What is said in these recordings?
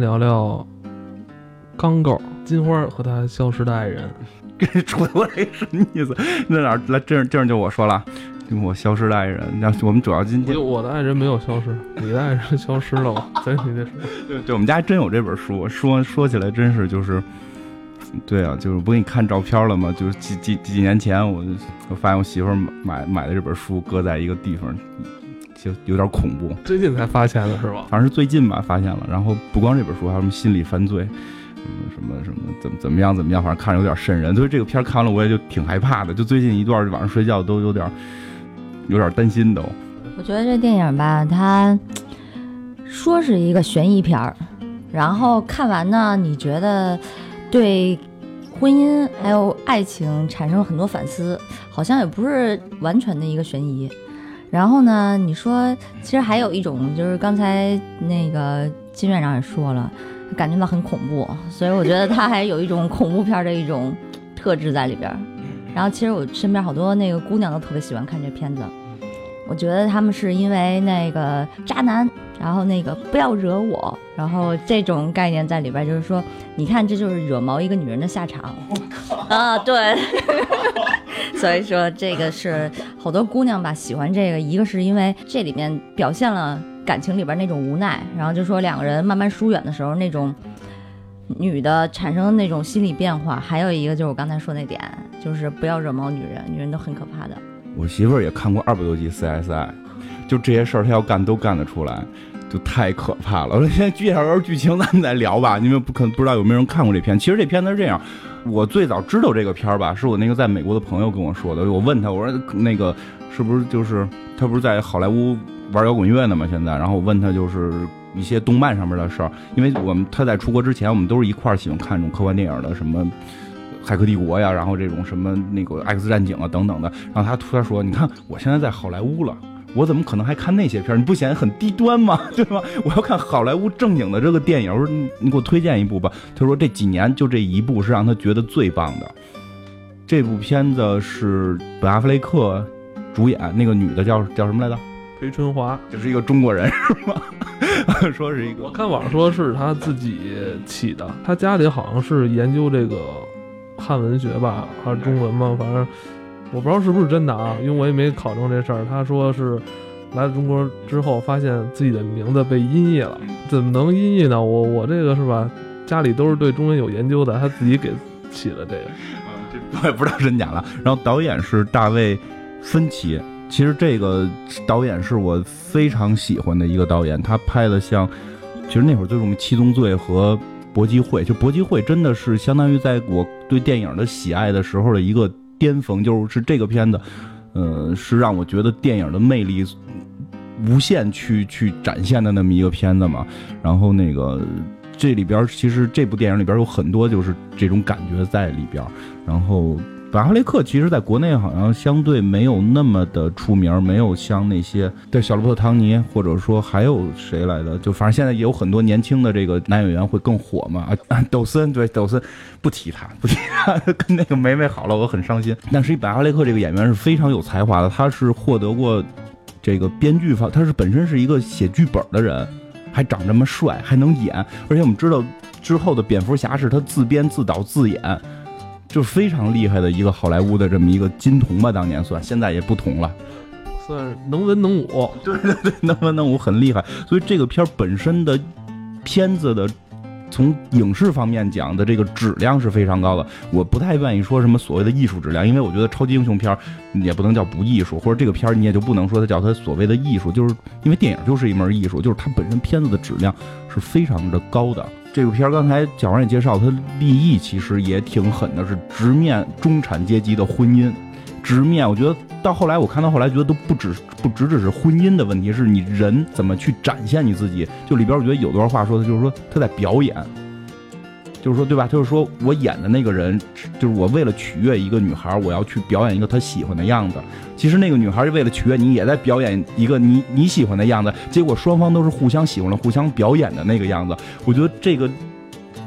聊聊钢狗金花和他消失的爱人。给你说我这什么意思？那哪儿来？这这就我说了，我消失的爱人。那我们主要今天，我的爱人没有消失，你的爱人消失了 吗？对，你那什么？对对，我们家真有这本书。说说起来，真是就是，对啊，就是不给你看照片了吗？就是几几几年前，我我发现我媳妇买买的这本书搁在一个地方，就有点恐怖。最近才发现的是吧？反正是最近吧，发现了。然后不光这本书，还有什么心理犯罪。嗯，什么什么怎么怎么样怎么样，反正看着有点瘆人，所以这个片看了我也就挺害怕的。就最近一段晚上睡觉都有点有点担心都。我觉得这电影吧，它说是一个悬疑片儿，然后看完呢，你觉得对婚姻还有爱情产生了很多反思，好像也不是完全的一个悬疑。然后呢，你说其实还有一种，就是刚才那个金院长也说了。感觉到很恐怖，所以我觉得他还有一种恐怖片的一种特质在里边。然后其实我身边好多那个姑娘都特别喜欢看这片子，我觉得他们是因为那个渣男，然后那个不要惹我，然后这种概念在里边，就是说，你看这就是惹毛一个女人的下场。我靠！啊，对。所以说这个是好多姑娘吧喜欢这个，一个是因为这里面表现了。感情里边那种无奈，然后就说两个人慢慢疏远的时候，那种女的产生的那种心理变化，还有一个就是我刚才说那点，就是不要惹毛女人，女人都很可怕的。我媳妇儿也看过二百多集 CSI，就这些事儿他要干都干得出来，就太可怕了。我说先介绍点剧情，咱们再聊吧。因为不可能不知道有没有人看过这片。其实这片子是这样，我最早知道这个片儿吧，是我那个在美国的朋友跟我说的。我问他，我说那个是不是就是他不是在好莱坞？玩摇滚乐呢嘛，现在，然后我问他就是一些动漫上面的事儿，因为我们他在出国之前，我们都是一块儿喜欢看这种科幻电影的，什么《骇客帝国》呀，然后这种什么那个《X 战警》啊等等的。然后他突然说：“你看，我现在在好莱坞了，我怎么可能还看那些片儿？你不显得很低端吗？对吧？我要看好莱坞正经的这个电影。我说你给我推荐一部吧。他说这几年就这一部是让他觉得最棒的。这部片子是本阿弗雷克主演，那个女的叫叫什么来着？”裴春华就是一个中国人是吗？说是一个，我看网上说是他自己起的，他家里好像是研究这个汉文学吧，还是中文吧？反正我不知道是不是真的啊，因为我也没考证这事儿。他说是来了中国之后，发现自己的名字被音译了，怎么能音译呢？我我这个是吧？家里都是对中文有研究的，他自己给起了这个，我也不知道真假了。然后导演是大卫芬奇。其实这个导演是我非常喜欢的一个导演，他拍的像，其实那会儿最著名《七宗罪》和《搏击会》，就《搏击会》真的是相当于在我对电影的喜爱的时候的一个巅峰，就是这个片子，呃，是让我觉得电影的魅力无限去去展现的那么一个片子嘛。然后那个这里边其实这部电影里边有很多就是这种感觉在里边，然后。本哈雷克其实在国内好像相对没有那么的出名，没有像那些对小罗伯特·唐尼，或者说还有谁来的，就反正现在也有很多年轻的这个男演员会更火嘛。啊，抖森对抖森，不提他，不提他，跟那个梅梅好了，我很伤心。但是本哈雷克这个演员是非常有才华的，他是获得过这个编剧方，他是本身是一个写剧本的人，还长这么帅，还能演，而且我们知道之后的蝙蝠侠是他自编自导自演。就是非常厉害的一个好莱坞的这么一个金童吧，当年算，现在也不同了，算是能文能武，对对对，能文能武很厉害。所以这个片儿本身的片子的从影视方面讲的这个质量是非常高的。我不太愿意说什么所谓的艺术质量，因为我觉得超级英雄片儿也不能叫不艺术，或者这个片儿你也就不能说它叫它所谓的艺术，就是因为电影就是一门艺术，就是它本身片子的质量是非常的高的。这部片儿刚才蒋完也介绍，它立意其实也挺狠的，是直面中产阶级的婚姻，直面。我觉得到后来，我看到后来觉得都不止不只只是婚姻的问题，是你人怎么去展现你自己。就里边我觉得有段话说的，就是说他在表演。就是说，对吧？就是说我演的那个人，就是我为了取悦一个女孩，我要去表演一个她喜欢的样子。其实那个女孩为了取悦你，也在表演一个你你喜欢的样子。结果双方都是互相喜欢了，互相表演的那个样子。我觉得这个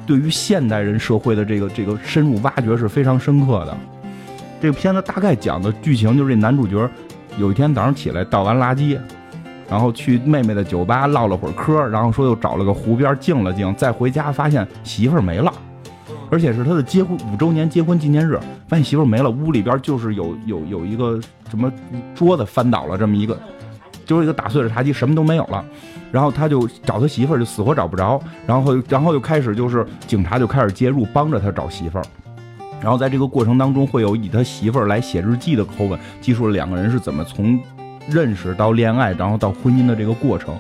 对于现代人社会的这个这个深入挖掘是非常深刻的。这个片子大概讲的剧情就是这男主角有一天早上起来倒完垃圾，然后去妹妹的酒吧唠了会儿嗑，然后说又找了个湖边静了静，再回家发现媳妇儿没了，而且是他的结婚五周年结婚纪念日，发现媳妇儿没了，屋里边就是有有有一个什么桌子翻倒了这么一个，就是一个打碎的茶几，什么都没有了。然后他就找他媳妇儿，就死活找不着，然后然后就开始就是警察就开始介入，帮着他找媳妇儿。然后在这个过程当中，会有以他媳妇儿来写日记的口吻，记述了两个人是怎么从认识到恋爱，然后到婚姻的这个过程。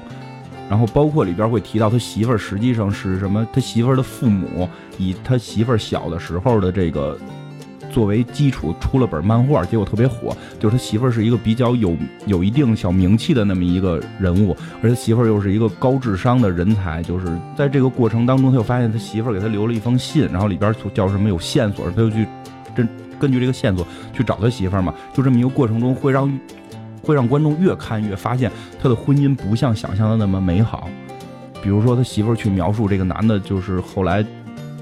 然后包括里边会提到他媳妇儿实际上是什么，他媳妇儿的父母以他媳妇儿小的时候的这个作为基础出了本漫画，结果特别火。就是他媳妇儿是一个比较有 有一定小名气的那么一个人物，而他媳妇儿又是一个高智商的人才。就是在这个过程当中，他又发现他媳妇儿给他留了一封信，然后里边叫什么有线索，他就去根根据这个线索去找他媳妇儿嘛。就这么一个过程中，会让会让观众越看越发现他的婚姻不像想象的那么美好。比如说他媳妇儿去描述这个男的，就是后来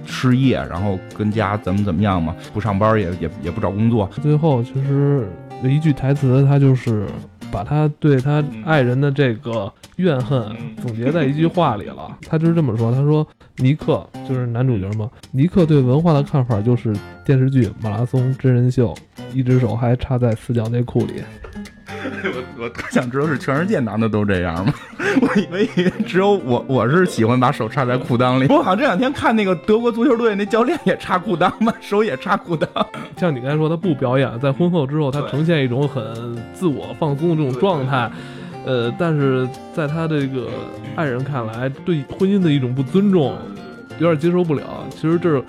失业，然后跟家怎么怎么样嘛，不上班也也也不找工作。最后其实有一句台词，他就是把他对他爱人的这个怨恨总结在一句话里了。他就是这么说：“他说尼克就是男主角嘛，尼克对文化的看法就是电视剧、马拉松、真人秀，一只手还插在四角内裤里。” 我我特想知道是全世界男的都这样吗？我以为只有我我是喜欢把手插在裤裆里。我好像这两天看那个德国足球队那教练也插裤裆嘛，手也插裤裆。像你刚才说，他不表演，在婚后之后，他呈现一种很自我放松的这种状态。呃，但是在他这个爱人看来，对婚姻的一种不尊重，有点接受不了。其实这是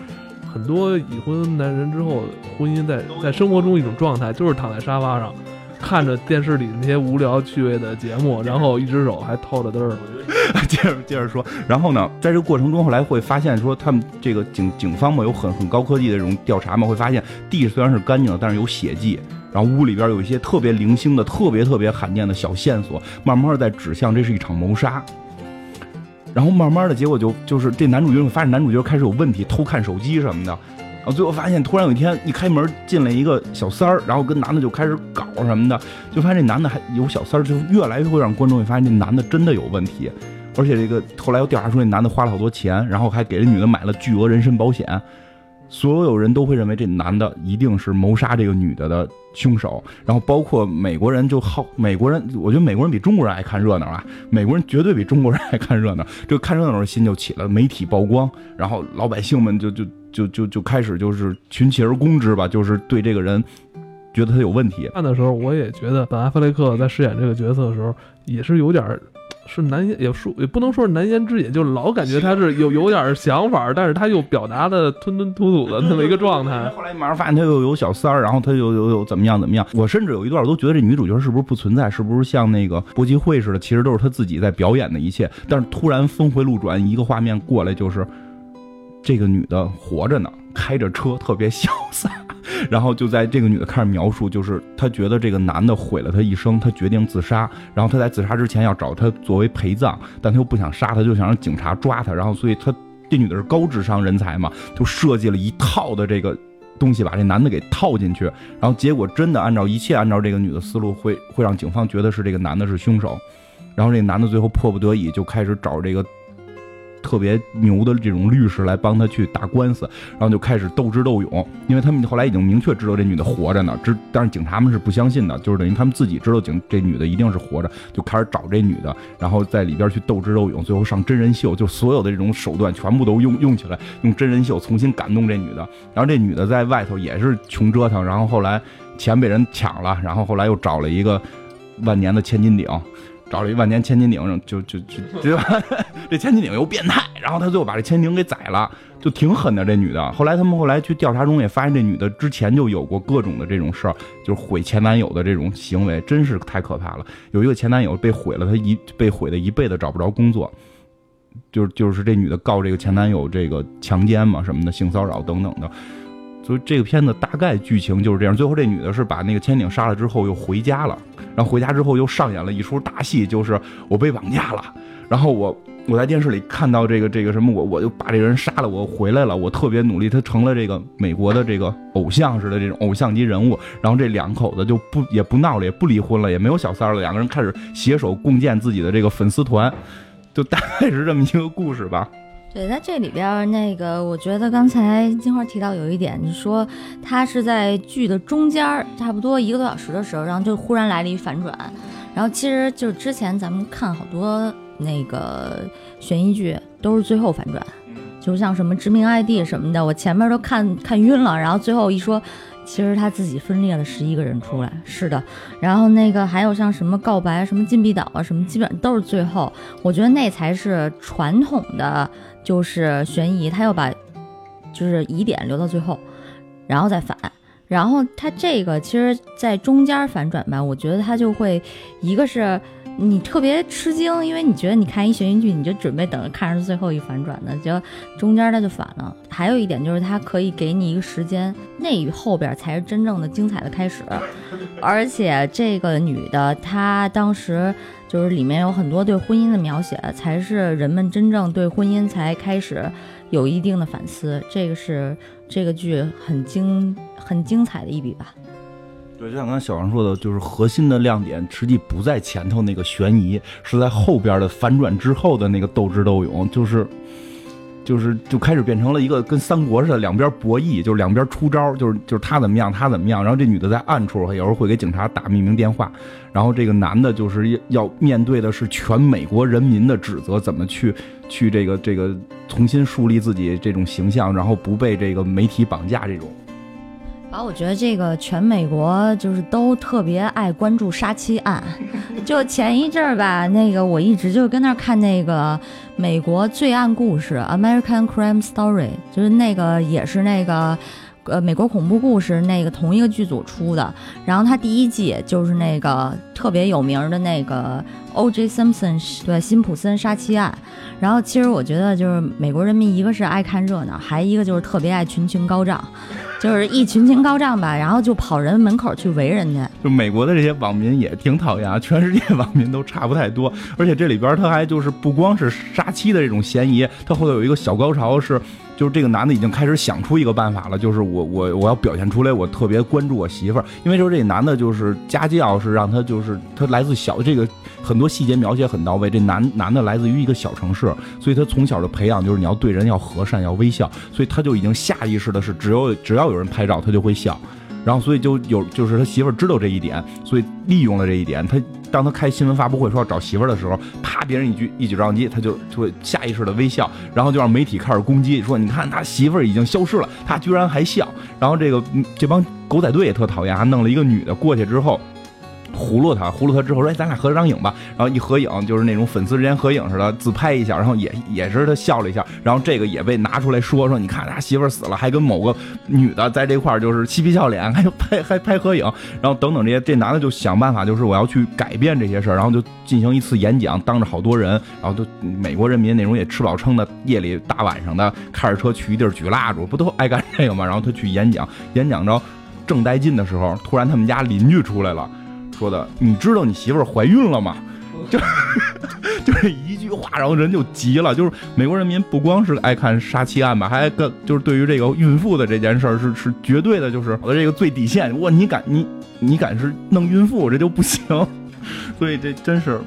很多已婚男人之后婚姻在在生活中一种状态，就是躺在沙发上。看着电视里那些无聊趣味的节目，然后一只手还掏着灯儿。接着接着说，然后呢，在这个过程中，后来会发现说，他们这个警警方嘛，有很很高科技的这种调查嘛，会发现地虽然是干净的，但是有血迹，然后屋里边有一些特别零星的、特别特别罕见的小线索，慢慢在指向这是一场谋杀。然后慢慢的结果就就是这男主角会发现男主角开始有问题，偷看手机什么的。然后最后发现，突然有一天一开门进来一个小三儿，然后跟男的就开始搞什么的，就发现这男的还有小三儿，就越来越会让观众会发现这男的真的有问题，而且这个后来又调查出那男的花了好多钱，然后还给这女的买了巨额人身保险，所有人都会认为这男的一定是谋杀这个女的的凶手，然后包括美国人就好，美国人我觉得美国人比中国人爱看热闹啊，美国人绝对比中国人爱看热闹，这看热闹的心就起了，媒体曝光，然后老百姓们就就。就就就开始就是群起而攻之吧，就是对这个人觉得他有问题。看的时候，我也觉得本阿弗雷克在饰演这个角色的时候，也是有点是难言，也说也不能说是难言之隐，就老感觉他是有有点想法，但是他又表达的吞吞吐吐的那么一个状态。后来马上发现他又有小三儿，然后他又又又怎么样怎么样。我甚至有一段我都觉得这女主角是不是不存在，是不是像那个搏击会似的，其实都是他自己在表演的一切。但是突然峰回路转，一个画面过来就是。这个女的活着呢，开着车特别潇洒，然后就在这个女的开始描述，就是她觉得这个男的毁了她一生，她决定自杀，然后她在自杀之前要找他作为陪葬，但她又不想杀他，就想让警察抓他，然后所以她这女的是高智商人才嘛，就设计了一套的这个东西把这男的给套进去，然后结果真的按照一切按照这个女的思路，会会让警方觉得是这个男的是凶手，然后这男的最后迫不得已就开始找这个。特别牛的这种律师来帮他去打官司，然后就开始斗智斗勇，因为他们后来已经明确知道这女的活着呢，知但是警察们是不相信的，就是等于他们自己知道警这女的一定是活着，就开始找这女的，然后在里边去斗智斗勇，最后上真人秀，就所有的这种手段全部都用用起来，用真人秀重新感动这女的，然后这女的在外头也是穷折腾，然后后来钱被人抢了，然后后来又找了一个万年的千斤顶。找了一万年千斤顶，就就就 对吧？这千斤顶又变态，然后他最后把这千斤顶给宰了，就挺狠的这女的。后来他们后来去调查中也发现，这女的之前就有过各种的这种事儿，就是毁前男友的这种行为，真是太可怕了。有一个前男友被毁了，他一被毁的一辈子找不着工作，就是就是这女的告这个前男友这个强奸嘛什么的，性骚扰等等的。所以这个片子大概剧情就是这样。最后这女的是把那个千顶杀了之后又回家了，然后回家之后又上演了一出大戏，就是我被绑架了，然后我我在电视里看到这个这个什么，我我就把这个人杀了，我回来了，我特别努力，他成了这个美国的这个偶像似的这种偶像级人物。然后这两口子就不也不闹了，也不离婚了，也没有小三了，两个人开始携手共建自己的这个粉丝团，就大概是这么一个故事吧。对，在这里边那个，我觉得刚才金花提到有一点，你说他是在剧的中间，差不多一个多小时的时候，然后就忽然来了一反转。然后其实就是之前咱们看好多那个悬疑剧，都是最后反转，就像什么致命 ID 什么的，我前面都看看晕了，然后最后一说，其实他自己分裂了十一个人出来，是的。然后那个还有像什么告白、什么禁闭岛啊，什么基本都是最后，我觉得那才是传统的。就是悬疑，他要把就是疑点留到最后，然后再反。然后他这个其实，在中间反转吧，我觉得他就会一个是你特别吃惊，因为你觉得你看一悬疑剧，你就准备等着看着最后一反转的，结果中间他就反了。还有一点就是，他可以给你一个时间，那与后边才是真正的精彩的开始。而且这个女的，她当时。就是里面有很多对婚姻的描写，才是人们真正对婚姻才开始有一定的反思。这个是这个剧很精很精彩的一笔吧？对，就像刚才小王说的，就是核心的亮点实际不在前头那个悬疑，是在后边的反转之后的那个斗智斗勇，就是。就是就开始变成了一个跟三国似的，两边博弈，就是两边出招，就是就是他怎么样，他怎么样。然后这女的在暗处，有时候会给警察打匿名电话。然后这个男的，就是要面对的是全美国人民的指责，怎么去去这个这个重新树立自己这种形象，然后不被这个媒体绑架这种。啊，我觉得这个全美国就是都特别爱关注杀妻案。就前一阵儿吧，那个我一直就跟那儿看那个美国罪案故事 （American Crime Story），就是那个也是那个呃美国恐怖故事那个同一个剧组出的。然后它第一季就是那个特别有名的那个 O.J. Simpson 对辛普森杀妻案。然后其实我觉得就是美国人民一个是爱看热闹，还一个就是特别爱群情高涨。就是一群情高涨吧，然后就跑人门口去围人家。就美国的这些网民也挺讨厌啊，全世界 网民都差不太多。而且这里边他还就是不光是杀妻的这种嫌疑，他后头有一个小高潮是，就是这个男的已经开始想出一个办法了，就是我我我要表现出来我特别关注我媳妇儿，因为就是这男的就是家教是让他就是他来自小这个。很多细节描写很到位。这男男的来自于一个小城市，所以他从小的培养就是你要对人要和善，要微笑，所以他就已经下意识的是，只有只要有人拍照，他就会笑。然后所以就有就是他媳妇儿知道这一点，所以利用了这一点。他当他开新闻发布会说要找媳妇儿的时候，啪，别人一举一举照相机，他就就会下意识的微笑，然后就让媒体开始攻击，说你看他媳妇儿已经消失了，他居然还笑。然后这个这帮狗仔队也特讨厌，还弄了一个女的过去之后。葫芦他，葫芦他之后说：“哎，咱俩合张影吧。”然后一合影，就是那种粉丝之间合影似的，自拍一下，然后也也是他笑了一下。然后这个也被拿出来说说：“你看他媳妇死了，还跟某个女的在这块儿就是嬉皮笑脸，还拍还拍合影。”然后等等这些，这男的就想办法，就是我要去改变这些事儿，然后就进行一次演讲，当着好多人，然后就美国人民那种也吃饱撑的，夜里大晚上的开着车去一地儿举蜡烛，不都爱干这个吗？然后他去演讲，演讲着正带劲的时候，突然他们家邻居出来了。说的，你知道你媳妇儿怀孕了吗？就是 就是一句话，然后人就急了。就是美国人民不光是爱看杀妻案吧，还跟就是对于这个孕妇的这件事儿是是绝对的，就是我的这个最底线。哇，你敢你你敢是弄孕妇，这就不行。所以这真是，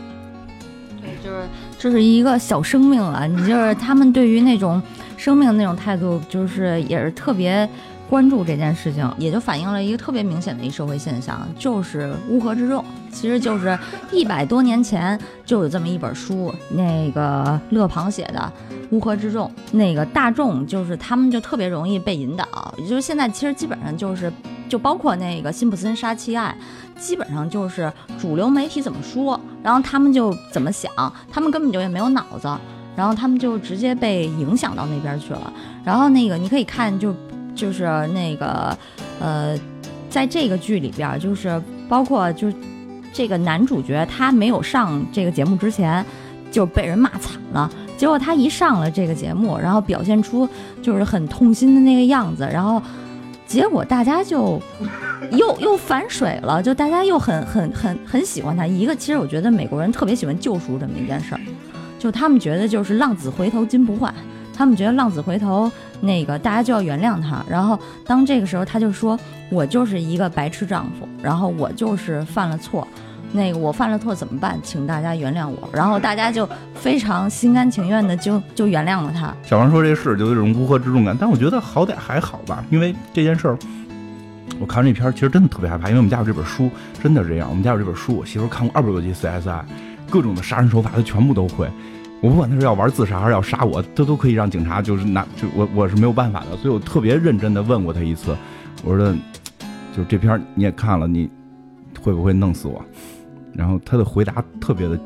对，就是这是一个小生命啊。你就是他们对于那种生命的那种态度，就是也是特别。关注这件事情，也就反映了一个特别明显的一社会现象，就是乌合之众。其实就是一百多年前就有这么一本书，那个勒庞写的《乌合之众》。那个大众就是他们就特别容易被引导，也就是现在其实基本上就是，就包括那个辛普森杀妻案，基本上就是主流媒体怎么说，然后他们就怎么想，他们根本就也没有脑子，然后他们就直接被影响到那边去了。然后那个你可以看就。就是那个，呃，在这个剧里边，就是包括就是这个男主角，他没有上这个节目之前就被人骂惨了。结果他一上了这个节目，然后表现出就是很痛心的那个样子，然后结果大家就又又反水了，就大家又很很很很喜欢他。一个其实我觉得美国人特别喜欢救赎这么一件事儿。就他们觉得就是浪子回头金不换，他们觉得浪子回头那个大家就要原谅他。然后当这个时候，他就说：“我就是一个白痴丈夫，然后我就是犯了错。”那个我犯了错怎么办？请大家原谅我。然后大家就非常心甘情愿的就 就原谅了他。小王说这事就有种乌合之众感，但我觉得好歹还好吧，因为这件事儿，我看这片儿其实真的特别害怕，因为我们家有这本书，真的是这样。我们家有这本书，我媳妇看过二百多集 CSI，各种的杀人手法她全部都会。我不管他是要玩自杀还是要杀我，他都可以让警察就是拿就我我是没有办法的，所以我特别认真的问过他一次，我说的就这片你也看了，你会不会弄死我？然后他的回答特别的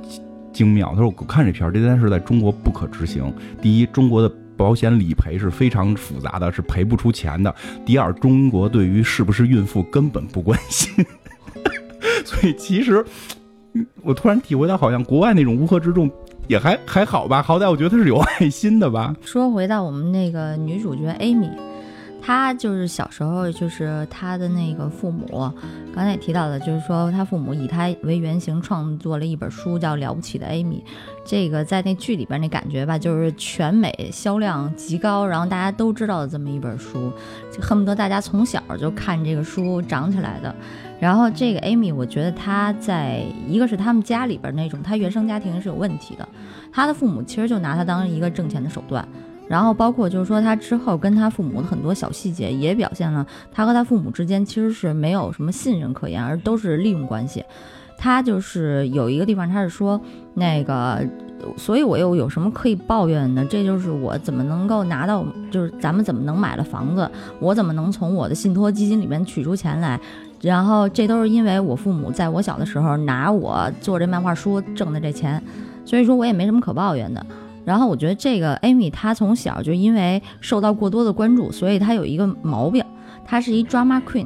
精妙，他说：“我看这片，这件事在中国不可执行。第一，中国的保险理赔是非常复杂的，是赔不出钱的；第二，中国对于是不是孕妇根本不关心。所以其实我突然体会到，好像国外那种乌合之众也还还好吧，好歹我觉得他是有爱心的吧。”说回到我们那个女主角 Amy。她就是小时候，就是她的那个父母，刚才也提到的，就是说她父母以她为原型创作了一本书，叫《了不起的艾米》。这个在那剧里边那感觉吧，就是全美销量极高，然后大家都知道的这么一本书，就恨不得大家从小就看这个书长起来的。然后这个艾米，我觉得他在一个是他们家里边那种，他原生家庭是有问题的，他的父母其实就拿他当一个挣钱的手段。然后包括就是说，他之后跟他父母的很多小细节，也表现了他和他父母之间其实是没有什么信任可言，而都是利用关系。他就是有一个地方，他是说那个，所以我又有什么可以抱怨的？这就是我怎么能够拿到，就是咱们怎么能买了房子？我怎么能从我的信托基金里面取出钱来？然后这都是因为我父母在我小的时候拿我做这漫画书挣的这钱，所以说我也没什么可抱怨的。然后我觉得这个 Amy 她从小就因为受到过多的关注，所以她有一个毛病，她是一 drama queen，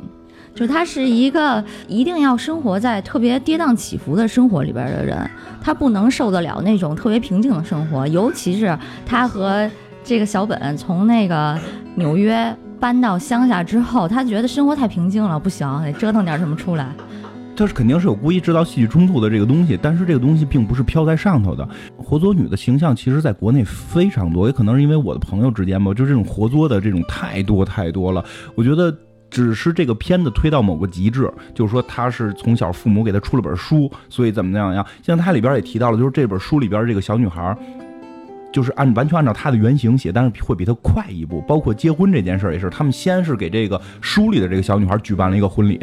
就是她是一个一定要生活在特别跌宕起伏的生活里边的人，她不能受得了那种特别平静的生活，尤其是她和这个小本从那个纽约搬到乡下之后，他觉得生活太平静了，不行，得折腾点什么出来。他是肯定是有故意制造戏剧冲突的这个东西，但是这个东西并不是飘在上头的。活作女的形象其实在国内非常多，也可能是因为我的朋友之间吧，就这种活作的这种太多太多了。我觉得只是这个片子推到某个极致，就是说他是从小父母给他出了本书，所以怎么样样。像他里边也提到了，就是这本书里边这个小女孩，就是按完全按照他的原型写，但是会比他快一步。包括结婚这件事儿也是，他们先是给这个书里的这个小女孩举办了一个婚礼。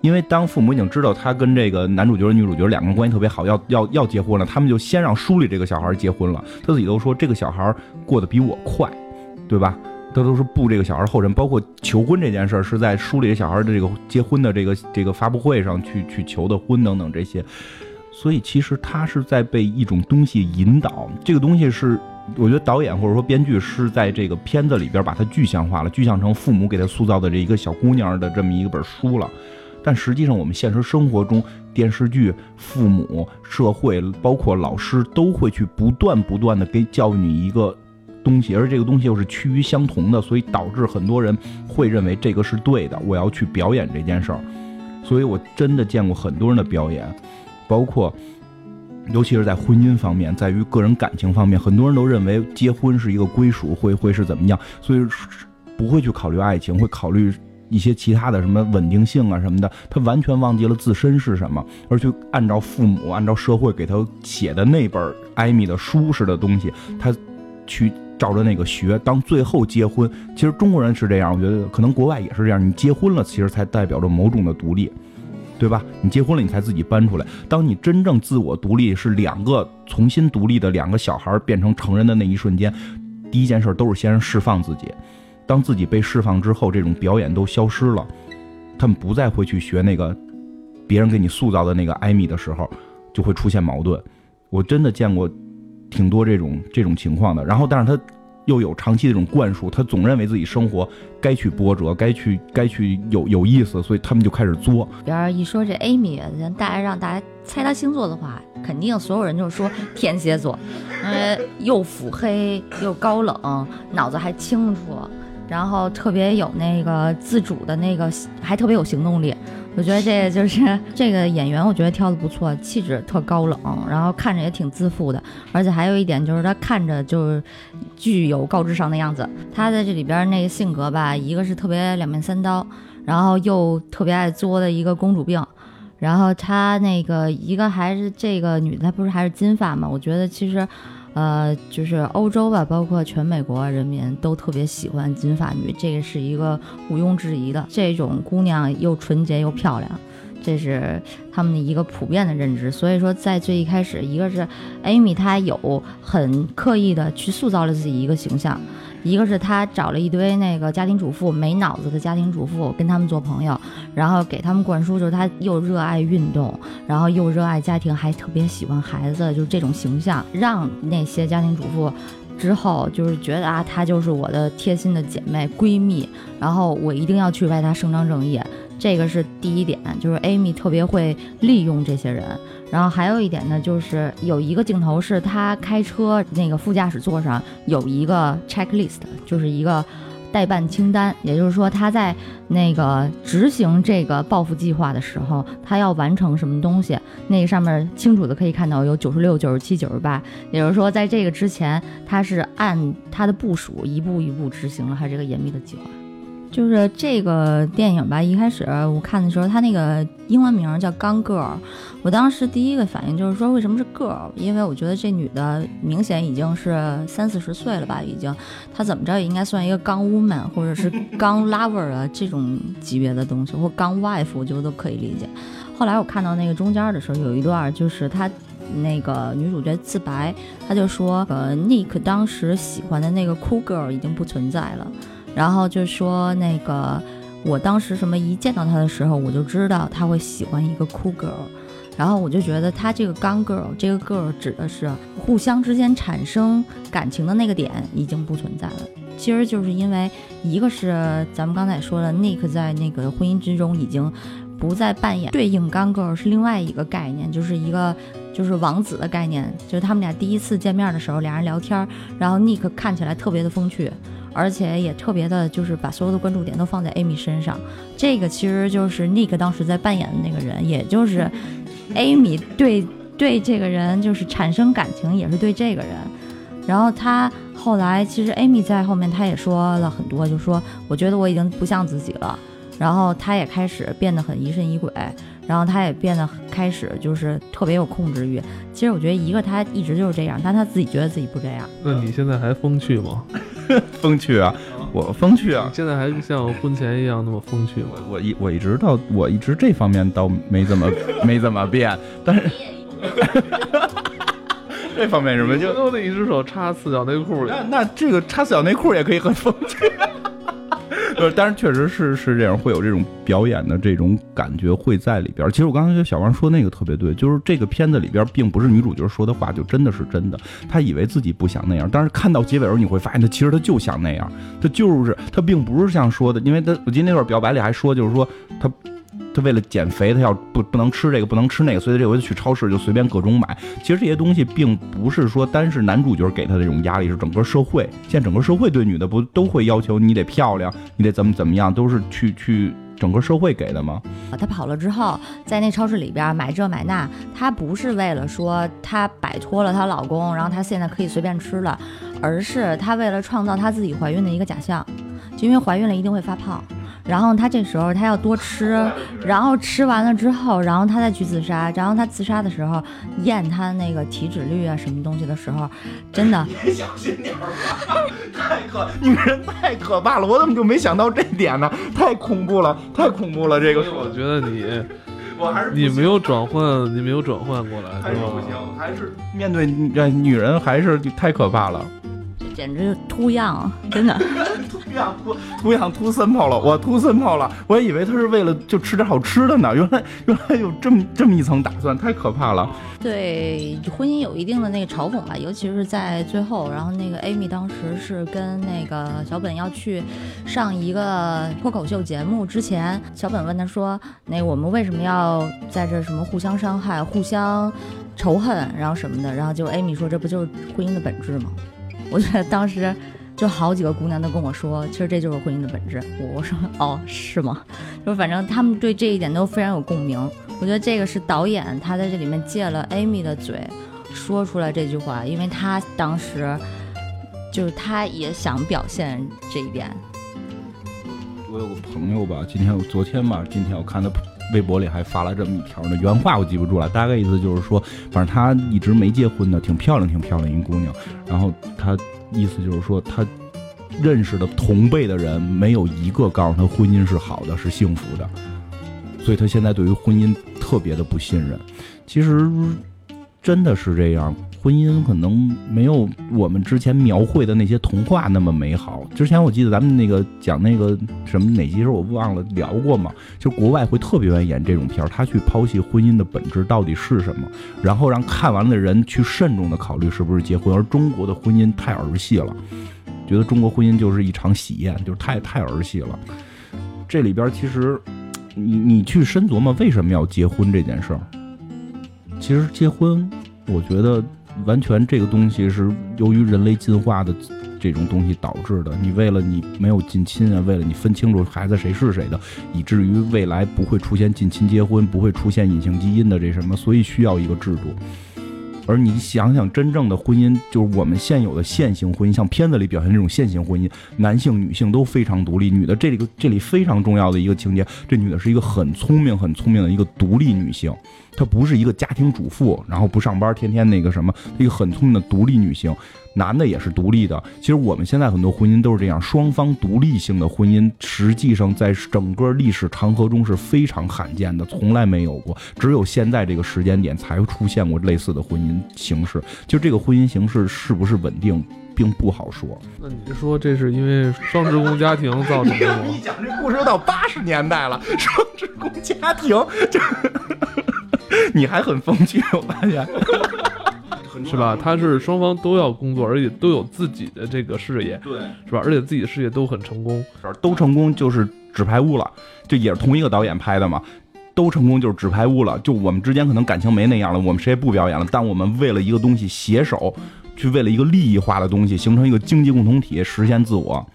因为当父母已经知道他跟这个男主角、女主角两个人关系特别好，要要要结婚了，他们就先让书里这个小孩结婚了。他自己都说这个小孩过得比我快，对吧？他都是步这个小孩后尘。包括求婚这件事儿，是在书里小孩的这个结婚的这个这个发布会上去去求的婚等等这些。所以其实他是在被一种东西引导。这个东西是我觉得导演或者说编剧是在这个片子里边把它具象化了，具象成父母给他塑造的这一个小姑娘的这么一个本书了。但实际上，我们现实生活中，电视剧、父母、社会，包括老师，都会去不断不断的给教育你一个东西，而这个东西又是趋于相同的，所以导致很多人会认为这个是对的。我要去表演这件事儿，所以我真的见过很多人的表演，包括，尤其是在婚姻方面，在于个人感情方面，很多人都认为结婚是一个归属，会会是怎么样，所以不会去考虑爱情，会考虑。一些其他的什么稳定性啊什么的，他完全忘记了自身是什么，而去按照父母、按照社会给他写的那本艾米的书似的东西，他去照着那个学。当最后结婚，其实中国人是这样，我觉得可能国外也是这样。你结婚了，其实才代表着某种的独立，对吧？你结婚了，你才自己搬出来。当你真正自我独立，是两个重新独立的两个小孩变成成人的那一瞬间，第一件事都是先释放自己。当自己被释放之后，这种表演都消失了，他们不再会去学那个别人给你塑造的那个艾米的时候，就会出现矛盾。我真的见过挺多这种这种情况的。然后，但是他又有长期这种灌输，他总认为自己生活该去波折，该去该去有有意思，所以他们就开始作。边儿一说这艾米，大家让大家猜他星座的话，肯定所有人就说天蝎座，呃，又腹黑又高冷，脑子还清楚。然后特别有那个自主的那个，还特别有行动力。我觉得这个就是这个演员，我觉得挑的不错，气质特高冷，然后看着也挺自负的，而且还有一点就是他看着就是具有高智商的样子。他在这里边那个性格吧，一个是特别两面三刀，然后又特别爱作的一个公主病。然后她那个一个还是这个女的，她不是还是金发嘛？我觉得其实，呃，就是欧洲吧，包括全美国人民都特别喜欢金发女，这个是一个毋庸置疑的。这种姑娘又纯洁又漂亮，这是他们的一个普遍的认知。所以说，在最一开始，一个是 Amy，她有很刻意的去塑造了自己一个形象。一个是他找了一堆那个家庭主妇没脑子的家庭主妇跟他们做朋友，然后给他们灌输就是他又热爱运动，然后又热爱家庭，还特别喜欢孩子，就是这种形象，让那些家庭主妇之后就是觉得啊，她就是我的贴心的姐妹闺蜜，然后我一定要去为她伸张正义。这个是第一点，就是 Amy 特别会利用这些人。然后还有一点呢，就是有一个镜头是他开车那个副驾驶座上有一个 checklist，就是一个代办清单。也就是说，他在那个执行这个报复计划的时候，他要完成什么东西，那个上面清楚的可以看到有九十六、九十七、九十八。也就是说，在这个之前，他是按他的部署一步一步执行了他这个严密的计划。就是这个电影吧，一开始我看的时候，它那个英文名叫《刚 Girl》，我当时第一个反应就是说，为什么是 girl？因为我觉得这女的明显已经是三四十岁了吧，已经，她怎么着也应该算一个刚 Woman 或者是刚 Lover 啊这种级别的东西，或刚 Wife，我觉得都可以理解。后来我看到那个中间的时候，有一段就是她那个女主角自白，她就说，呃，Nick 当时喜欢的那个 Cool Girl 已经不存在了。然后就说那个，我当时什么一见到他的时候，我就知道他会喜欢一个酷 girl，然后我就觉得他这个 gun girl，这个 girl 指的是互相之间产生感情的那个点已经不存在了。其实就是因为一个是咱们刚才说了，Nick 在那个婚姻之中已经不再扮演对应 gun girl，是另外一个概念，就是一个就是王子的概念，就是他们俩第一次见面的时候，俩人聊天，然后 Nick 看起来特别的风趣。而且也特别的，就是把所有的关注点都放在 Amy 身上。这个其实就是 Nick 当时在扮演的那个人，也就是 Amy 对对这个人就是产生感情，也是对这个人。然后他后来其实 Amy 在后面他也说了很多，就说我觉得我已经不像自己了。然后他也开始变得很疑神疑鬼，然后他也变得开始就是特别有控制欲。其实我觉得一个他一直就是这样，但他自己觉得自己不这样。那你现在还风趣吗？风趣啊，我风趣啊！现在还像婚前一样那么风趣吗？我一我一直到我一直这方面倒没怎么没怎么变，但是 这方面什么就都得一只手插四角内裤里。那那这个插四角内裤也可以很风趣。呃，但是确实是是这样，会有这种表演的这种感觉会在里边。其实我刚才觉得小王说那个特别对，就是这个片子里边并不是女主角说的话就真的是真的，她以为自己不想那样，但是看到结尾的时候你会发现，她其实她就想那样，她就是她并不是像说的，因为她我记得那段表白里还说，就是说她。他为了减肥，他要不不能吃这个，不能吃那个，所以这回去超市就随便各种买。其实这些东西并不是说单是男主角给他的这种压力，是整个社会。现在整个社会对女的不都会要求你得漂亮，你得怎么怎么样，都是去去整个社会给的吗？她跑了之后，在那超市里边买这买那，她不是为了说她摆脱了她老公，然后她现在可以随便吃了，而是她为了创造她自己怀孕的一个假象，就因为怀孕了一定会发胖。然后他这时候他要多吃，然后吃完了之后，然后他再去自杀。然后他自杀的时候验他那个体脂率啊什么东西的时候，真的。你小心点吧，太可女人太可怕了，我怎么就没想到这点呢？太恐怖了，太恐怖了。这个我觉得你，我还是你没有转换，你没有转换过来，还是不行，还是面对女人还是太可怕了。简直就秃样，真的。秃样秃秃样秃森炮了，我秃森炮了，我还以为他是为了就吃点好吃的呢，原来原来有这么这么一层打算，太可怕了。对婚姻有一定的那个嘲讽吧，尤其是在最后，然后那个 Amy 当时是跟那个小本要去上一个脱口秀节目之前，小本问他说：“那我们为什么要在这什么互相伤害、互相仇恨，然后什么的？”然后就 Amy 说：“这不就是婚姻的本质吗？”我觉得当时就好几个姑娘都跟我说，其实这就是婚姻的本质。我说哦，是吗？就反正他们对这一点都非常有共鸣。我觉得这个是导演他在这里面借了 Amy 的嘴说出来这句话，因为他当时就是他也想表现这一点。我有个朋友吧，今天我昨天吧，今天我看他微博里还发了这么一条呢，原话我记不住了，大概意思就是说，反正他一直没结婚的，挺漂亮，挺漂亮一姑娘。然后他意思就是说，他认识的同辈的人没有一个告诉他婚姻是好的，是幸福的，所以他现在对于婚姻特别的不信任。其实真的是这样。婚姻可能没有我们之前描绘的那些童话那么美好。之前我记得咱们那个讲那个什么哪集时候我忘了聊过嘛，就国外会特别愿意演这种片儿，他去剖析婚姻的本质到底是什么，然后让看完的人去慎重的考虑是不是结婚。而中国的婚姻太儿戏了，觉得中国婚姻就是一场喜宴，就是太太儿戏了。这里边其实你你去深琢磨为什么要结婚这件事儿，其实结婚，我觉得。完全这个东西是由于人类进化的这种东西导致的。你为了你没有近亲啊，为了你分清楚孩子谁是谁的，以至于未来不会出现近亲结婚，不会出现隐性基因的这什么，所以需要一个制度。而你想想，真正的婚姻就是我们现有的线性婚姻，像片子里表现这种线性婚姻，男性、女性都非常独立。女的这里个这里非常重要的一个情节，这女的是一个很聪明、很聪明的一个独立女性，她不是一个家庭主妇，然后不上班，天天那个什么，一个很聪明的独立女性。男的也是独立的。其实我们现在很多婚姻都是这样，双方独立性的婚姻，实际上在整个历史长河中是非常罕见的，从来没有过，只有现在这个时间点才出现过类似的婚姻形式。就这个婚姻形式是不是稳定，并不好说。那你 说这是因为双职工家庭造成的吗？你讲这故事都到八十年代了，双职工家庭，就 你还很风趣，我发现。是吧？他是双方都要工作，而且都有自己的这个事业，对，是吧？而且自己的事业都很成功，都成功就是纸牌屋了，就也是同一个导演拍的嘛，都成功就是纸牌屋了。就我们之间可能感情没那样了，我们谁也不表演了，但我们为了一个东西携手，去为了一个利益化的东西，形成一个经济共同体，实现自我。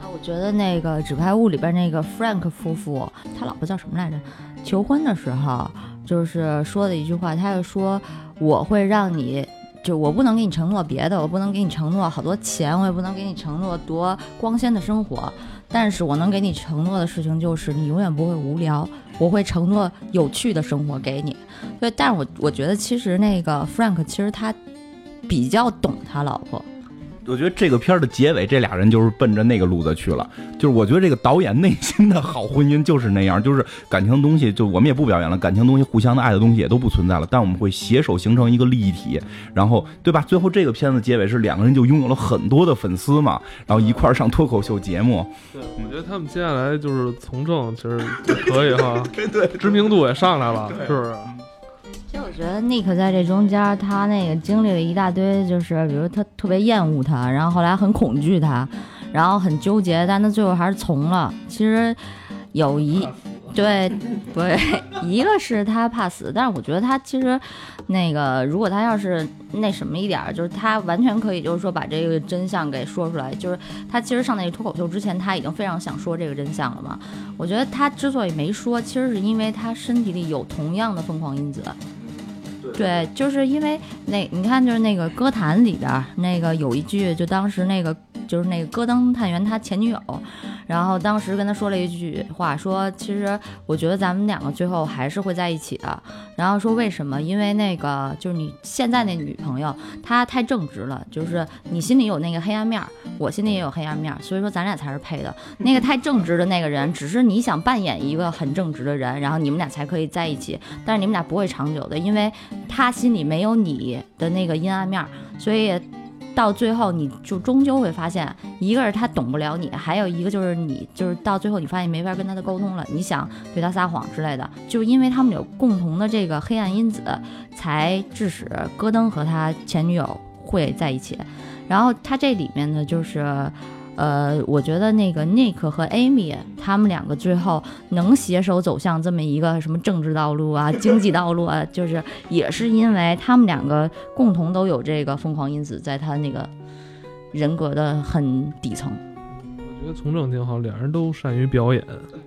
那我觉得那个纸牌屋里边那个 Frank 夫妇，他老婆叫什么来着？求婚的时候就是说的一句话，他就说。我会让你，就我不能给你承诺别的，我不能给你承诺好多钱，我也不能给你承诺多光鲜的生活，但是我能给你承诺的事情就是你永远不会无聊，我会承诺有趣的生活给你。对，但是我我觉得其实那个 Frank 其实他比较懂他老婆。我觉得这个片儿的结尾，这俩人就是奔着那个路子去了。就是我觉得这个导演内心的好婚姻就是那样，就是感情东西，就我们也不表演了，感情东西、互相的爱的东西也都不存在了。但我们会携手形成一个利益体，然后对吧？最后这个片子结尾是两个人就拥有了很多的粉丝嘛，然后一块儿上脱口秀节目。对，我觉得他们接下来就是从政，其实可以哈，对，知名度也上来了，是不是？其实我觉得 Nick 在这中间，他那个经历了一大堆，就是比如他特别厌恶他，然后后来很恐惧他，然后很纠结，但他最后还是从了。其实有一对对，一个是他怕死，但是我觉得他其实那个，如果他要是那什么一点，就是他完全可以，就是说把这个真相给说出来。就是他其实上那个脱口秀之前，他已经非常想说这个真相了嘛。我觉得他之所以没说，其实是因为他身体里有同样的疯狂因子。对，就是因为那你看，就是那个歌坛里边那个有一句，就当时那个就是那个戈登探员他前女友。然后当时跟他说了一句话，说其实我觉得咱们两个最后还是会在一起的。然后说为什么？因为那个就是你现在那女朋友她太正直了，就是你心里有那个黑暗面，我心里也有黑暗面，所以说咱俩才是配的。那个太正直的那个人，只是你想扮演一个很正直的人，然后你们俩才可以在一起，但是你们俩不会长久的，因为他心里没有你的那个阴暗面，所以。到最后，你就终究会发现，一个是他懂不了你，还有一个就是你，就是到最后你发现没法跟他的沟通了。你想对他撒谎之类的，就因为他们有共同的这个黑暗因子，才致使戈登和他前女友会在一起。然后他这里面呢，就是。呃，我觉得那个 Nick 和 Amy 他们两个最后能携手走向这么一个什么政治道路啊、经济道路啊，就是也是因为他们两个共同都有这个疯狂因子在他那个人格的很底层。我觉得从政挺好，两人都善于表演。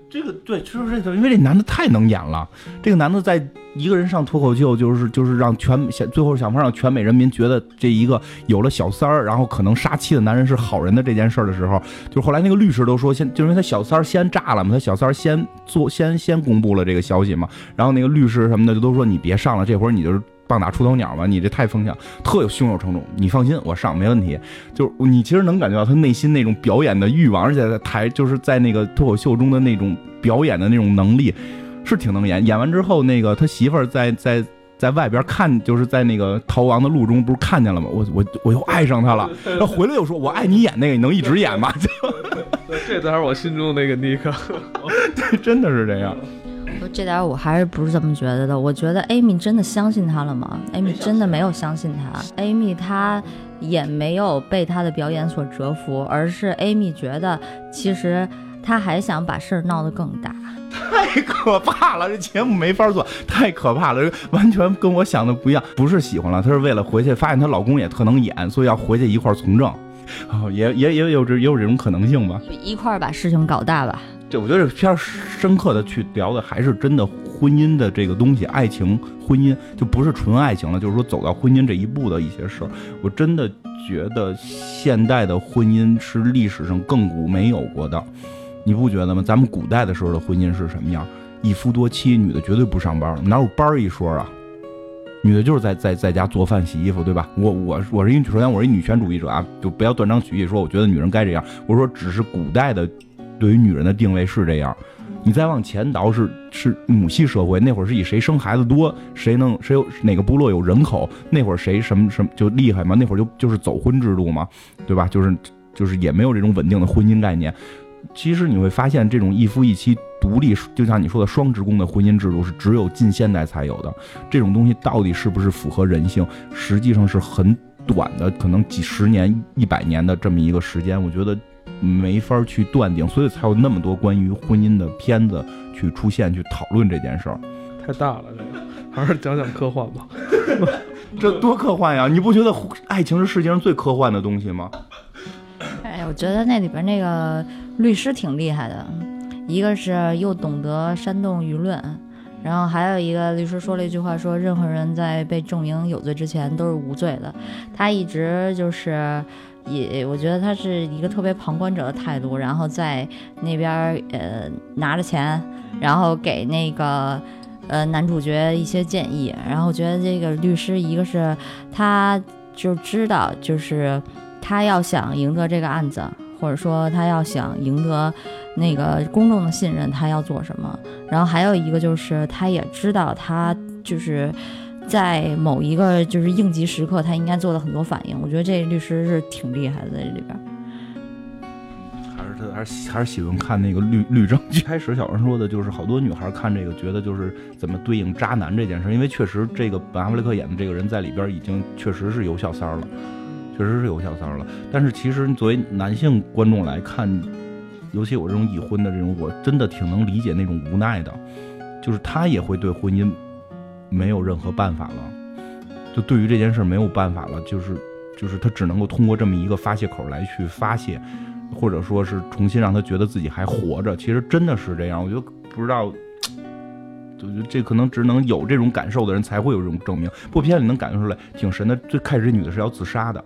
这个对，就是这个，因为这男的太能演了。这个男的在一个人上脱口秀，就是就是让全最后想法让全美人民觉得这一个有了小三儿，然后可能杀妻的男人是好人的这件事儿的时候，就是后来那个律师都说，先就因为他小三儿先炸了嘛，他小三儿先做先先公布了这个消息嘛，然后那个律师什么的就都说你别上了，这会儿你就是。棒打出头鸟嘛，你这太风向，特有胸有成竹。你放心，我上没问题。就是你其实能感觉到他内心那种表演的欲望，而且在台就是在那个脱口秀中的那种表演的那种能力，是挺能演。演完之后，那个他媳妇儿在在在外边看，就是在那个逃亡的路中，不是看见了吗？我我我又爱上他了。然后回来又说，我爱你演那个，你能一直演吗？就这才是我心中的那个尼克。对，真的是这样。这点我还是不是这么觉得的。我觉得 Amy 真的相信他了吗？Amy 真的没有相信他。Amy 他也没有被他的表演所折服，而是 Amy 觉得其实他还想把事儿闹得更大。太可怕了，这节目没法做，太可怕了，完全跟我想的不一样。不是喜欢了，她是为了回去发现她老公也特能演，所以要回去一块儿从政。哦，也也也有这也有这种可能性吧？一块儿把事情搞大吧。对，我觉得这片深刻的去聊的还是真的婚姻的这个东西，爱情、婚姻就不是纯爱情了，就是说走到婚姻这一步的一些事儿。我真的觉得现代的婚姻是历史上亘古没有过的，你不觉得吗？咱们古代的时候的婚姻是什么样？一夫多妻，女的绝对不上班，哪有班一说啊？女的就是在在在家做饭、洗衣服，对吧？我我我是一首先我是一女权主义者啊，就不要断章取义说，我觉得女人该这样。我说只是古代的。对于女人的定位是这样，你再往前倒是是母系社会，那会儿是以谁生孩子多，谁能谁有哪个部落有人口，那会儿谁什么什么就厉害嘛，那会儿就就是走婚制度嘛，对吧？就是就是也没有这种稳定的婚姻概念。其实你会发现，这种一夫一妻独立，就像你说的双职工的婚姻制度，是只有近现代才有的。这种东西到底是不是符合人性，实际上是很短的，可能几十年、一百年的这么一个时间，我觉得。没法去断定，所以才有那么多关于婚姻的片子去出现，去讨论这件事儿。太大了，这个还是讲讲科幻吧。这多科幻呀！你不觉得爱情是世界上最科幻的东西吗？哎，我觉得那里边那个律师挺厉害的，一个是又懂得煽动舆论，然后还有一个律师说了一句话，说任何人在被证明有罪之前都是无罪的。他一直就是。也，我觉得他是一个特别旁观者的态度，然后在那边呃拿着钱，然后给那个呃男主角一些建议，然后我觉得这个律师一个是他就知道，就是他要想赢得这个案子，或者说他要想赢得那个公众的信任，他要做什么，然后还有一个就是他也知道他就是。在某一个就是应急时刻，他应该做的很多反应，我觉得这律师是挺厉害的在这里边。还是他还是还是喜欢看那个律律政。一开始小人说的就是好多女孩看这个，觉得就是怎么对应渣男这件事，因为确实这个本阿弗雷克演的这个人在里边已经确实是有小三了，确实是有小三了。但是其实作为男性观众来看，尤其我这种已婚的这种，我真的挺能理解那种无奈的，就是他也会对婚姻。没有任何办法了，就对于这件事没有办法了，就是就是他只能够通过这么一个发泄口来去发泄，或者说是重新让他觉得自己还活着。其实真的是这样，我觉得不知道，就觉得这可能只能有这种感受的人才会有这种证明。不片里能感觉出来，挺神的。最开始这女的是要自杀的，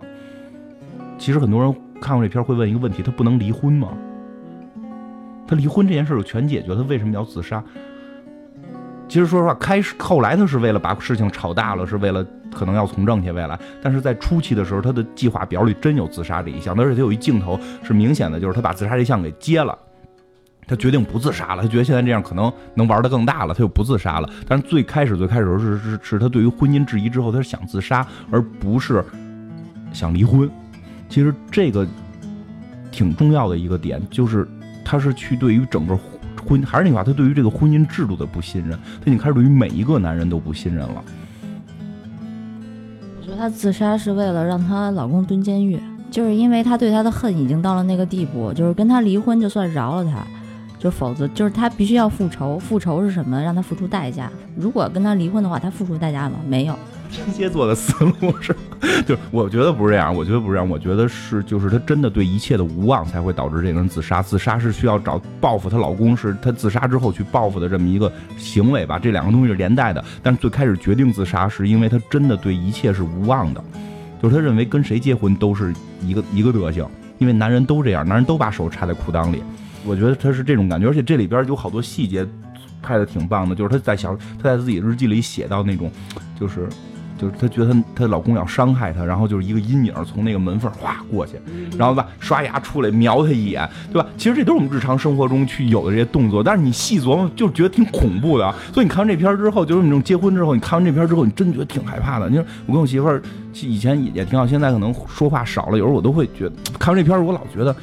其实很多人看过这片会问一个问题：她不能离婚吗？她离婚这件事就全解决，她为什么要自杀？其实说实话，开始后来他是为了把事情炒大了，是为了可能要从政去未来。但是在初期的时候，他的计划表里真有自杀这一项，而且他有一镜头是明显的，就是他把自杀这项给接了。他决定不自杀了，他觉得现在这样可能能玩的更大了，他就不自杀了。但是最开始最开始时候是是是他对于婚姻质疑之后，他是想自杀，而不是想离婚。其实这个挺重要的一个点，就是他是去对于整个。婚还是那句话，她对于这个婚姻制度的不信任，她已经开始对于每一个男人都不信任了。我觉得她自杀是为了让她老公蹲监狱，就是因为她对他的恨已经到了那个地步，就是跟他离婚就算饶了他，就否则就是他必须要复仇。复仇是什么？让他付出代价。如果跟他离婚的话，他付出代价吗？没有。天蝎座的思路是，就我觉得不是这样，我觉得不是这样，我觉得是就是她真的对一切的无望才会导致这个人自杀，自杀是需要找报复她老公，是她自杀之后去报复的这么一个行为吧，这两个东西是连带的。但是最开始决定自杀是因为她真的对一切是无望的，就是她认为跟谁结婚都是一个一个德行，因为男人都这样，男人都把手插在裤裆里。我觉得她是这种感觉，而且这里边有好多细节。拍的挺棒的，就是她在小她在自己日记里写到那种，就是就是她觉得她她老公要伤害她，然后就是一个阴影从那个门缝哗过去，然后吧刷牙出来瞄她一眼，对吧？其实这都是我们日常生活中去有的这些动作，但是你细琢磨就觉得挺恐怖的。所以你看完这片之后，就是那种结婚之后，你看完这片之后，你真觉得挺害怕的。你说我跟我媳妇儿以前也挺好，现在可能说话少了，有时候我都会觉得看完这片我老觉得。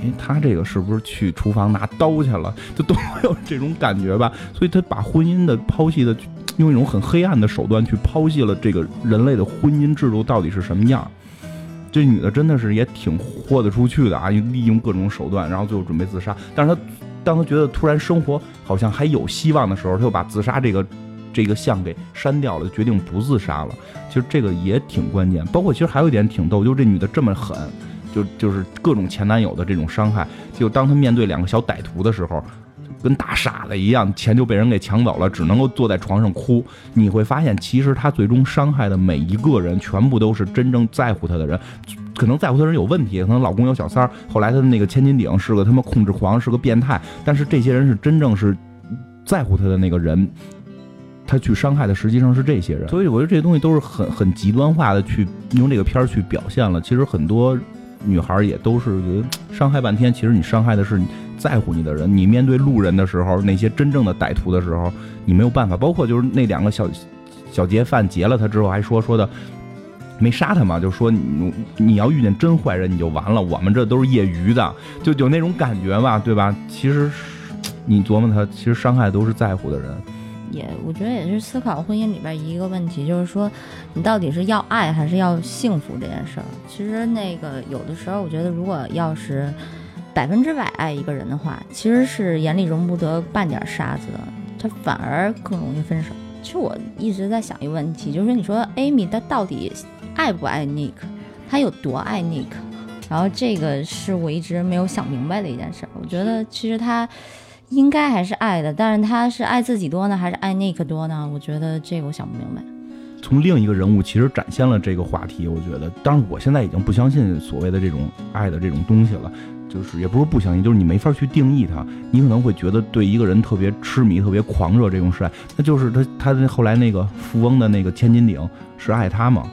哎，他这个是不是去厨房拿刀去了？就都会有这种感觉吧。所以他把婚姻的抛弃的，用一种很黑暗的手段去抛弃了这个人类的婚姻制度到底是什么样。这女的真的是也挺豁得出去的啊，利用各种手段，然后最后准备自杀。但是她当她觉得突然生活好像还有希望的时候，她又把自杀这个这个项给删掉了，决定不自杀了。其实这个也挺关键。包括其实还有一点挺逗，就是这女的这么狠。就就是各种前男友的这种伤害，就当她面对两个小歹徒的时候，跟大傻子一样，钱就被人给抢走了，只能够坐在床上哭。你会发现，其实他最终伤害的每一个人，全部都是真正在乎他的人。可能在乎他人有问题，可能老公有小三儿，后来他的那个千斤顶是个他妈控制狂，是个变态。但是这些人是真正是在乎他的那个人，他去伤害的实际上是这些人。所以我觉得这些东西都是很很极端化的去用这个片儿去表现了。其实很多。女孩也都是伤害半天，其实你伤害的是在乎你的人。你面对路人的时候，那些真正的歹徒的时候，你没有办法。包括就是那两个小小劫犯劫了他之后，还说说的没杀他嘛，就说你你要遇见真坏人你就完了。我们这都是业余的，就有那种感觉吧，对吧？其实你琢磨他，其实伤害都是在乎的人。也，我觉得也是思考婚姻里边一个问题，就是说，你到底是要爱还是要幸福这件事儿。其实那个有的时候，我觉得如果要是百分之百爱一个人的话，其实是眼里容不得半点沙子的，他反而更容易分手。其实我一直在想一个问题，就是说，你说 Amy 她到底爱不爱 Nick？她有多爱 Nick？然后这个是我一直没有想明白的一件事。我觉得其实她。应该还是爱的，但是他是爱自己多呢，还是爱 Nick 多呢？我觉得这个我想不明白。从另一个人物其实展现了这个话题，我觉得，当然我现在已经不相信所谓的这种爱的这种东西了，就是也不是不相信，就是你没法去定义它。你可能会觉得对一个人特别痴迷、特别狂热这种是爱，那就是他他后来那个富翁的那个千斤顶是爱他吗？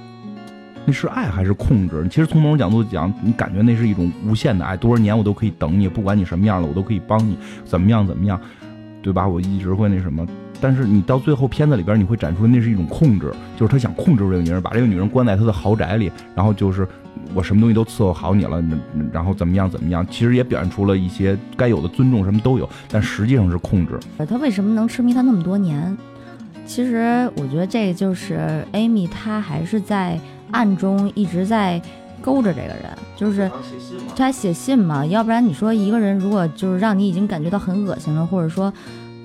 那是爱还是控制？其实从某种角度讲，你感觉那是一种无限的爱，多少年我都可以等你，不管你什么样了，我都可以帮你，怎么样怎么样，对吧？我一直会那什么。但是你到最后片子里边，你会展出那是一种控制，就是他想控制这个女人，把这个女人关在他的豪宅里，然后就是我什么东西都伺候好你了，然后怎么样怎么样。其实也表现出了一些该有的尊重，什么都有，但实际上是控制。他为什么能痴迷他那么多年？其实我觉得这就是 Amy，她还是在。暗中一直在勾着这个人，就是他写信嘛，要不然你说一个人如果就是让你已经感觉到很恶心了，或者说。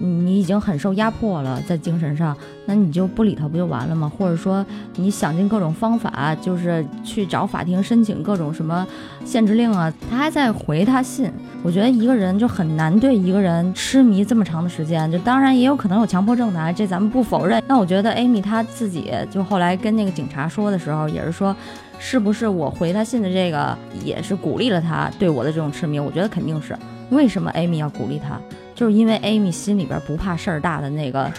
你已经很受压迫了，在精神上，那你就不理他不就完了吗？或者说你想尽各种方法，就是去找法庭申请各种什么限制令啊，他还在回他信。我觉得一个人就很难对一个人痴迷这么长的时间，就当然也有可能有强迫症的，啊这咱们不否认。那我觉得 Amy 她自己就后来跟那个警察说的时候，也是说，是不是我回他信的这个也是鼓励了他对我的这种痴迷？我觉得肯定是。为什么 Amy 要鼓励他？就是因为 Amy 心里边不怕事儿大的那个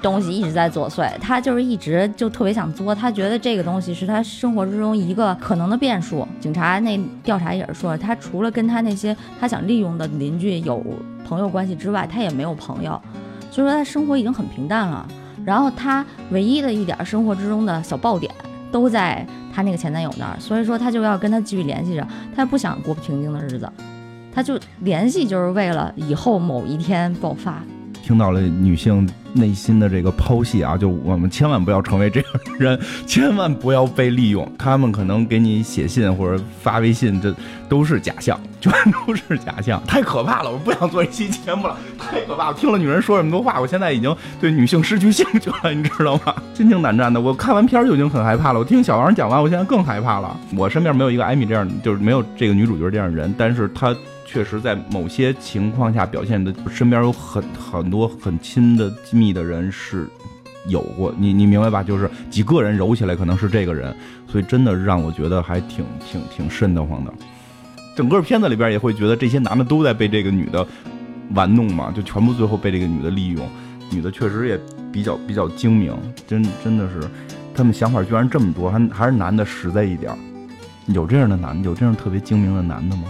东西一直在作祟，她就是一直就特别想作，她觉得这个东西是她生活之中一个可能的变数。警察那调查也是说，她除了跟她那些她想利用的邻居有朋友关系之外，她也没有朋友，所以说她生活已经很平淡了。然后她唯一的一点生活之中的小爆点都在她那个前男友那儿，所以说她就要跟他继续联系着，她不想过平静的日子。他就联系，就是为了以后某一天爆发。听到了女性内心的这个剖析啊，就我们千万不要成为这样的人，千万不要被利用。他们可能给你写信或者发微信，这都是假象，全都是假象，太可怕了！我不想做一期节目了，太可怕！我听了女人说这么多话，我现在已经对女性失去兴趣了，你知道吗？心惊胆战的。我看完片儿就已经很害怕了。我听小王讲完，我现在更害怕了。我身边没有一个艾米这样，就是没有这个女主角这样的人，但是她确实在某些情况下表现的，身边有很很多很亲的密的人是有过。你你明白吧？就是几个人揉起来可能是这个人，所以真的让我觉得还挺挺挺瘆得慌的。整个片子里边也会觉得这些男的都在被这个女的玩弄嘛，就全部最后被这个女的利用。女的确实也比较比较精明，真真的是，他们想法居然这么多，还还是男的实在一点。有这样的男的，有这样特别精明的男的吗？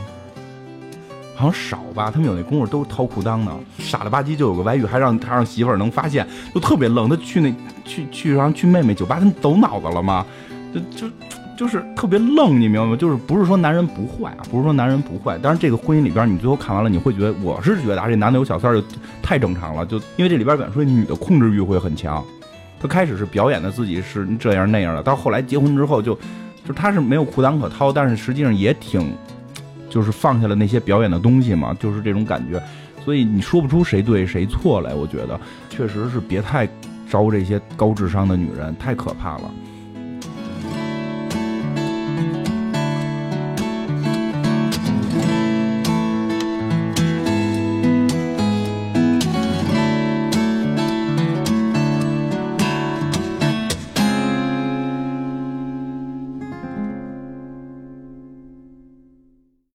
好像少吧，他们有那功夫都掏裤裆呢，傻了吧唧就有个外遇，还让他让媳妇儿能发现，就特别愣。他去那去去然后去妹妹酒吧，他走脑子了吗？就就。就是特别愣，你明白吗？就是不是说男人不坏啊，不是说男人不坏。但是这个婚姻里边，你最后看完了，你会觉得，我是觉得啊，这男的有小三儿就太正常了。就因为这里边本说女的控制欲会很强，她开始是表演的自己是这样那样的，到后来结婚之后就，就她是没有裤裆可掏，但是实际上也挺，就是放下了那些表演的东西嘛，就是这种感觉。所以你说不出谁对谁错来，我觉得确实是别太招这些高智商的女人，太可怕了。